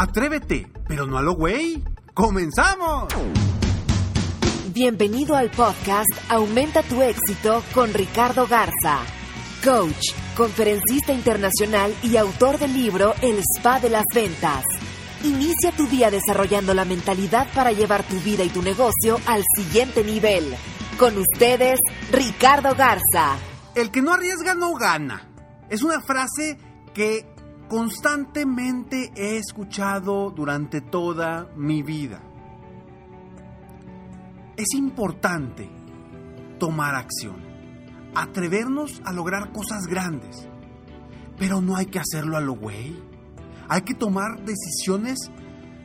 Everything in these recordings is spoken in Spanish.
Atrévete, pero no a lo güey. ¡Comenzamos! Bienvenido al podcast Aumenta tu éxito con Ricardo Garza, coach, conferencista internacional y autor del libro El Spa de las Ventas. Inicia tu día desarrollando la mentalidad para llevar tu vida y tu negocio al siguiente nivel. Con ustedes, Ricardo Garza. El que no arriesga no gana. Es una frase que constantemente he escuchado durante toda mi vida. Es importante tomar acción, atrevernos a lograr cosas grandes, pero no hay que hacerlo a lo güey. Hay que tomar decisiones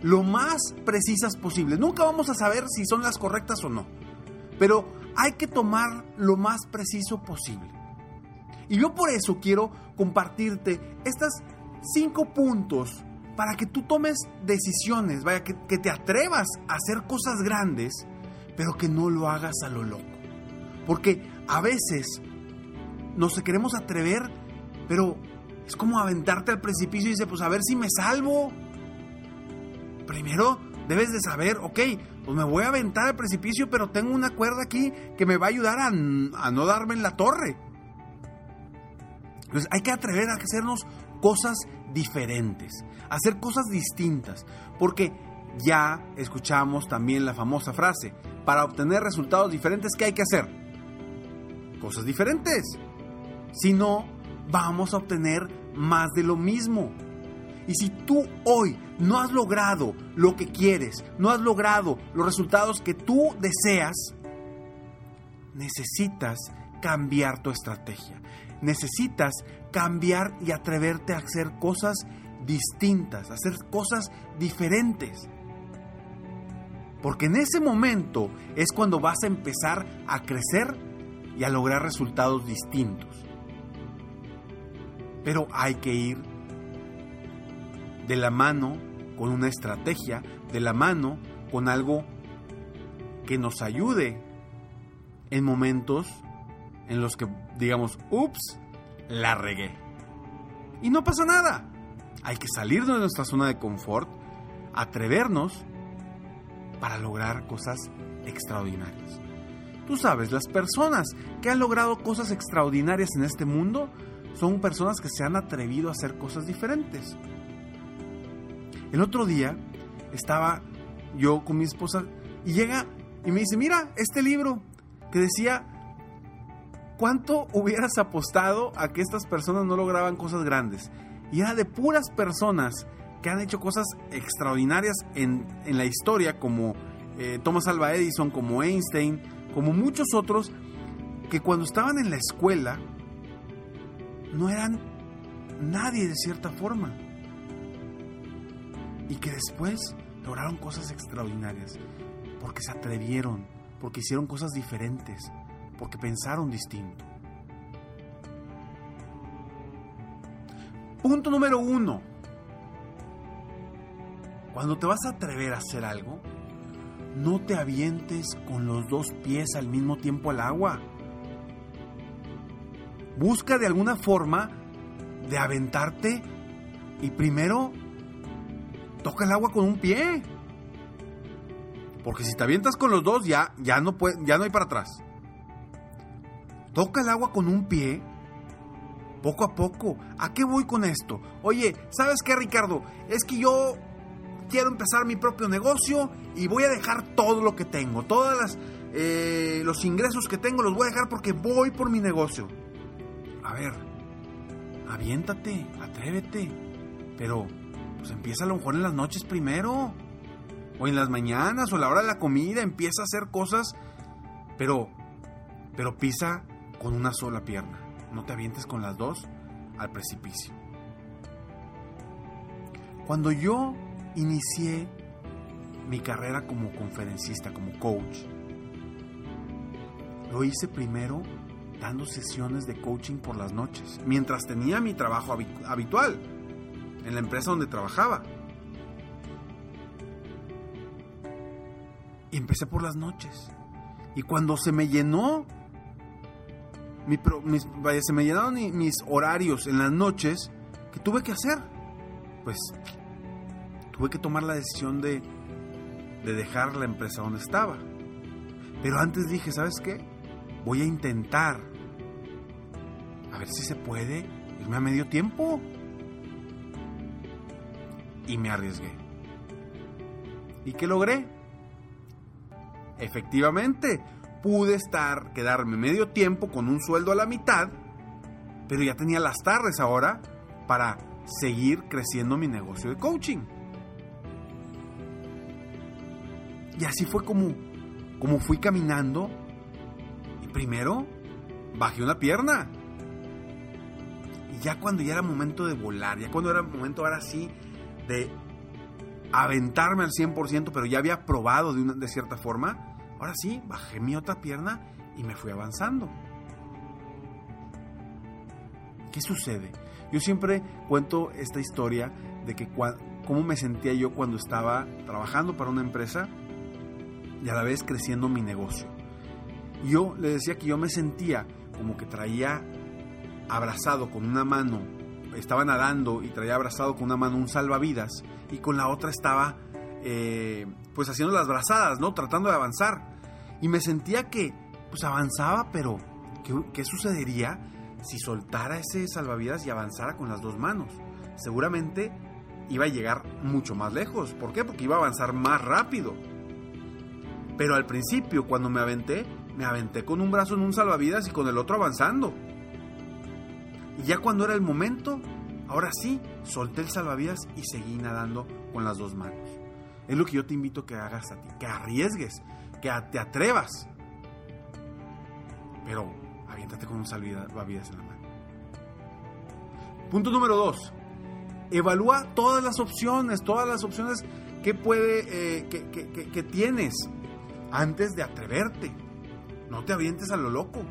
lo más precisas posible. Nunca vamos a saber si son las correctas o no, pero hay que tomar lo más preciso posible. Y yo por eso quiero compartirte estas cinco puntos para que tú tomes decisiones, vaya, que, te atrevas a hacer cosas grandes, pero que no lo hagas a lo loco. Porque a veces nos queremos atrever, pero es como aventarte al precipicio y dice, pues a ver si me salvo. Primero debes de saber, ok, pues me voy a aventar al precipicio, pero tengo una cuerda aquí que me va a ayudar a, a no darme en la torre. Entonces hay que atrever a hacernos cosas diferentes, hacer cosas distintas, porque ya escuchamos también la famosa frase, para obtener resultados diferentes, ¿qué hay que hacer? Cosas diferentes. Si no, vamos a obtener más de lo mismo. Y si tú hoy no has logrado lo que quieres, no has logrado los resultados que tú deseas, necesitas cambiar tu estrategia. Necesitas cambiar y atreverte a hacer cosas distintas, a hacer cosas diferentes. Porque en ese momento es cuando vas a empezar a crecer y a lograr resultados distintos. Pero hay que ir de la mano con una estrategia, de la mano con algo que nos ayude en momentos en los que digamos, ups, la regué. Y no pasa nada. Hay que salir de nuestra zona de confort, atrevernos para lograr cosas extraordinarias. Tú sabes, las personas que han logrado cosas extraordinarias en este mundo son personas que se han atrevido a hacer cosas diferentes. El otro día estaba yo con mi esposa y llega y me dice, mira, este libro que decía, ¿cuánto hubieras apostado a que estas personas no lograban cosas grandes? Y era de puras personas que han hecho cosas extraordinarias en, en la historia, como eh, Thomas Alva Edison, como Einstein, como muchos otros, que cuando estaban en la escuela no eran nadie de cierta forma. Y que después lograron cosas extraordinarias, porque se atrevieron, porque hicieron cosas diferentes, porque pensaron distinto. Punto número uno. Cuando te vas a atrever a hacer algo, no te avientes con los dos pies al mismo tiempo al agua. Busca de alguna forma de aventarte y primero toca el agua con un pie. Porque si te avientas con los dos ya, ya, no, puede, ya no hay para atrás. Toca el agua con un pie poco a poco. ¿A qué voy con esto? Oye, ¿sabes qué, Ricardo? Es que yo quiero empezar mi propio negocio y voy a dejar todo lo que tengo, todos las eh, los ingresos que tengo los voy a dejar porque voy por mi negocio. A ver, aviéntate, atrévete, pero pues empieza a lo mejor en las noches primero, o en las mañanas, o a la hora de la comida, empieza a hacer cosas, pero, pero pisa con una sola pierna, no te avientes con las dos al precipicio. Cuando yo inicié mi carrera como conferencista, como coach, lo hice primero dando sesiones de coaching por las noches, mientras tenía mi trabajo habitual en la empresa donde trabajaba. Y empecé por las noches. Y cuando se me llenó, mis, se me llenaron mis horarios en las noches, ¿qué tuve que hacer? Pues tuve que tomar la decisión de, de dejar la empresa donde estaba. Pero antes dije, ¿sabes qué? Voy a intentar. A ver si se puede irme a medio tiempo. Y me arriesgué. ¿Y qué logré? Efectivamente, pude estar, quedarme medio tiempo con un sueldo a la mitad, pero ya tenía las tardes ahora para seguir creciendo mi negocio de coaching. Y así fue como, como fui caminando. Y primero bajé una pierna. Y ya cuando ya era momento de volar, ya cuando era momento ahora sí de aventarme al 100%, pero ya había probado de, una, de cierta forma, ahora sí, bajé mi otra pierna y me fui avanzando. ¿Qué sucede? Yo siempre cuento esta historia de que cómo me sentía yo cuando estaba trabajando para una empresa y a la vez creciendo mi negocio. Yo le decía que yo me sentía como que traía abrazado con una mano, estaba nadando y traía abrazado con una mano un salvavidas y con la otra estaba eh, pues haciendo las brazadas, ¿no? Tratando de avanzar. Y me sentía que pues avanzaba, pero ¿qué, qué sucedería si soltara ese salvavidas y avanzara con las dos manos? Seguramente iba a llegar mucho más lejos. ¿Por qué? Porque iba a avanzar más rápido. Pero al principio, cuando me aventé, me aventé con un brazo en un salvavidas y con el otro avanzando. Y ya cuando era el momento, ahora sí, solté el salvavidas y seguí nadando con las dos manos. Es lo que yo te invito a que hagas a ti, que arriesgues, que te atrevas. Pero aviéntate con un salvavidas en la mano. Punto número dos. Evalúa todas las opciones, todas las opciones que puede, eh, que tienes antes de atreverte. No te avientes a lo loco.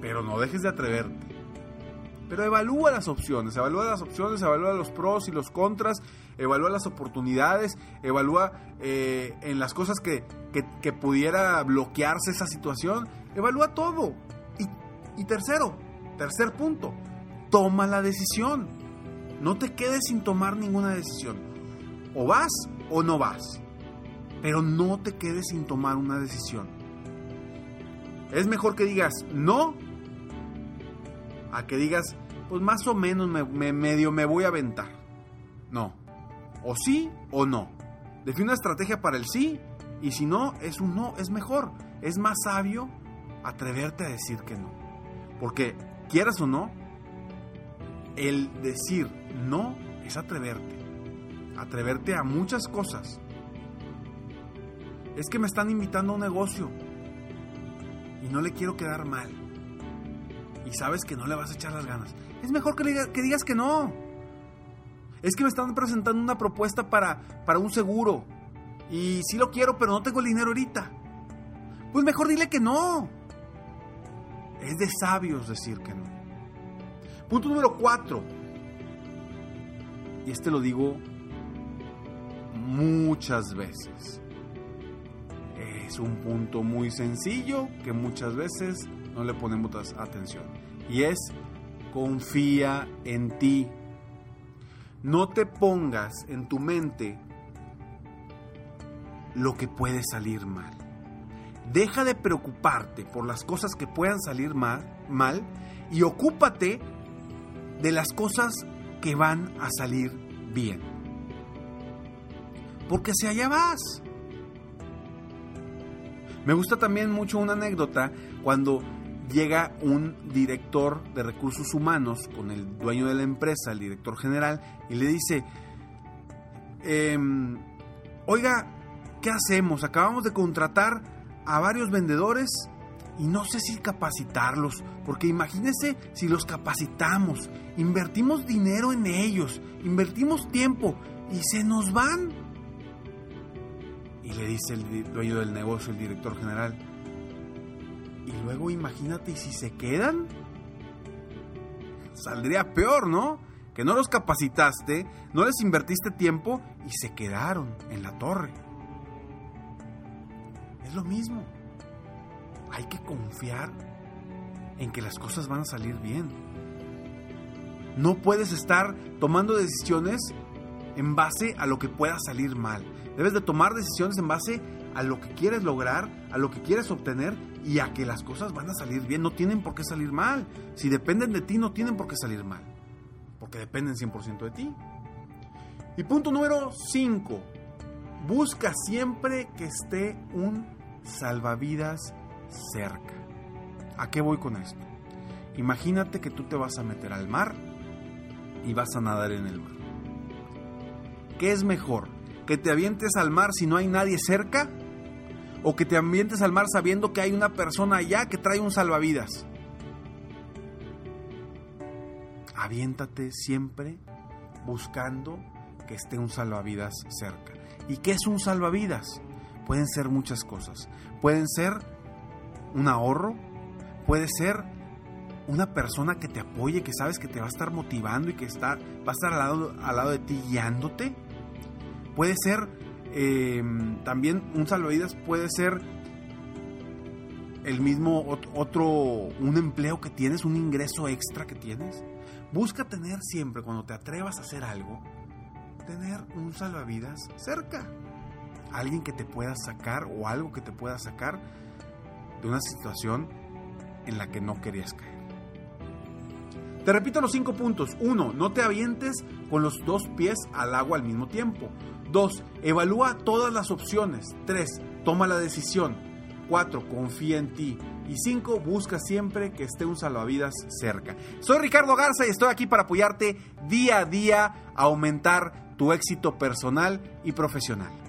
Pero no dejes de atreverte. Pero evalúa las opciones, evalúa las opciones, evalúa los pros y los contras, evalúa las oportunidades, evalúa eh, en las cosas que, que, pudiera bloquearse esa situación, evalúa todo. Y, y tercero, tercer punto, toma la decisión. No te quedes sin tomar ninguna decisión. O vas o no vas pero no te quedes sin tomar una decisión. Es mejor que digas no a que digas, pues más o menos me, medio me voy a aventar. No. O sí o no. Define una estrategia para el sí y si no, es un no, es mejor. Es más sabio atreverte a decir que no. Porque, quieras o no, el decir no es atreverte. Atreverte a muchas cosas es que me están invitando a un negocio y no le quiero quedar mal. Y sabes que no le vas a echar las ganas. Es mejor que, digas que no. Es que me están presentando una propuesta para, para un seguro. Y sí lo quiero, pero no tengo el dinero ahorita. Pues mejor dile que no. Es de sabios decir que no. Punto número cuatro. Y este lo digo muchas veces es un punto muy sencillo que muchas veces no le ponemos atención. Y es confía en ti. No te pongas en tu mente lo que puede salir mal. Deja de preocuparte por las cosas que puedan salir mal, mal y ocúpate de las cosas que van a salir bien. Porque si allá vas. Me gusta también mucho una anécdota cuando llega un director de recursos humanos con el dueño de la empresa, el director general, y le dice, em, oiga, ¿qué hacemos? Acabamos de contratar a varios vendedores y no sé si capacitarlos, porque imagínense si los capacitamos, invertimos dinero en ellos, invertimos tiempo y se nos van. Y le dice el dueño del negocio, el director general, y luego imagínate, si se quedan? Saldría peor, ¿no? Que no los capacitaste, no les invertiste tiempo y se quedaron en la torre. Es lo mismo. Hay que confiar en que las cosas van a salir bien. No puedes estar tomando decisiones en base a lo que pueda salir mal. Debes de tomar decisiones en base a lo que quieres lograr, a lo que quieres obtener y a que las cosas van a salir bien. No tienen por qué salir mal. Si dependen de ti, no tienen por qué salir mal. Porque dependen 100% de ti. Y punto número 5. Busca siempre que esté un salvavidas cerca. ¿A qué voy con esto? Imagínate que tú te vas a meter al mar y vas a nadar en el mar. ¿Qué es mejor? ¿Que te avientes al mar si no hay nadie cerca? ¿O que te ambientes al mar sabiendo que hay una persona allá que trae un salvavidas? Aviéntate siempre buscando que esté un salvavidas cerca. ¿Y qué es un salvavidas? Pueden ser muchas cosas. Pueden ser un ahorro, puede ser una persona que te apoye, que sabes que te va a estar motivando y que está, va a estar al lado, al lado de ti guiándote. Puede ser eh, también un salvavidas, puede ser el mismo otro, un empleo que tienes, un ingreso extra que tienes. Busca tener siempre, cuando te atrevas a hacer algo, tener un salvavidas cerca. Alguien que te pueda sacar o algo que te pueda sacar de una situación en la que no querías caer. Te repito los cinco puntos. Uno, no te avientes con los dos pies al agua al mismo tiempo. Dos, evalúa todas las opciones. Tres, toma la decisión. Cuatro, confía en ti. Y cinco, busca siempre que esté un salvavidas cerca. Soy Ricardo Garza y estoy aquí para apoyarte día a día a aumentar tu éxito personal y profesional.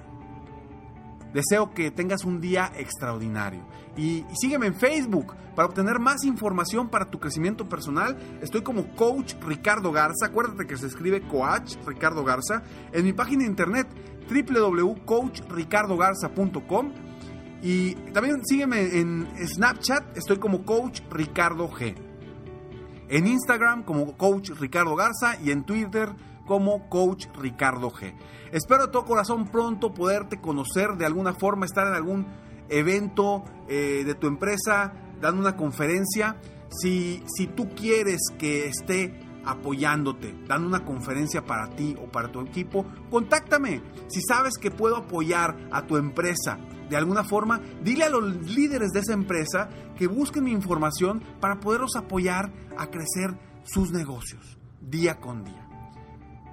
Deseo que tengas un día extraordinario. Y, sígueme en Facebook para obtener más información para tu crecimiento personal. Estoy como Coach Ricardo Garza. Acuérdate que se escribe Coach Ricardo Garza. En mi página de internet www.coachricardogarza.com. Y también sígueme en Snapchat. Estoy como Coach Ricardo G. En Instagram como Coach Ricardo Garza y en Twitter como Coach Ricardo G. Espero de todo corazón pronto poderte conocer de alguna forma, estar en algún evento eh, de tu empresa, dando una conferencia. Si, si tú quieres que esté apoyándote, dando una conferencia para ti o para tu equipo, contáctame. Si sabes que puedo apoyar a tu empresa de alguna forma, dile a los líderes de esa empresa que busquen mi información para poderlos apoyar a crecer sus negocios día con día.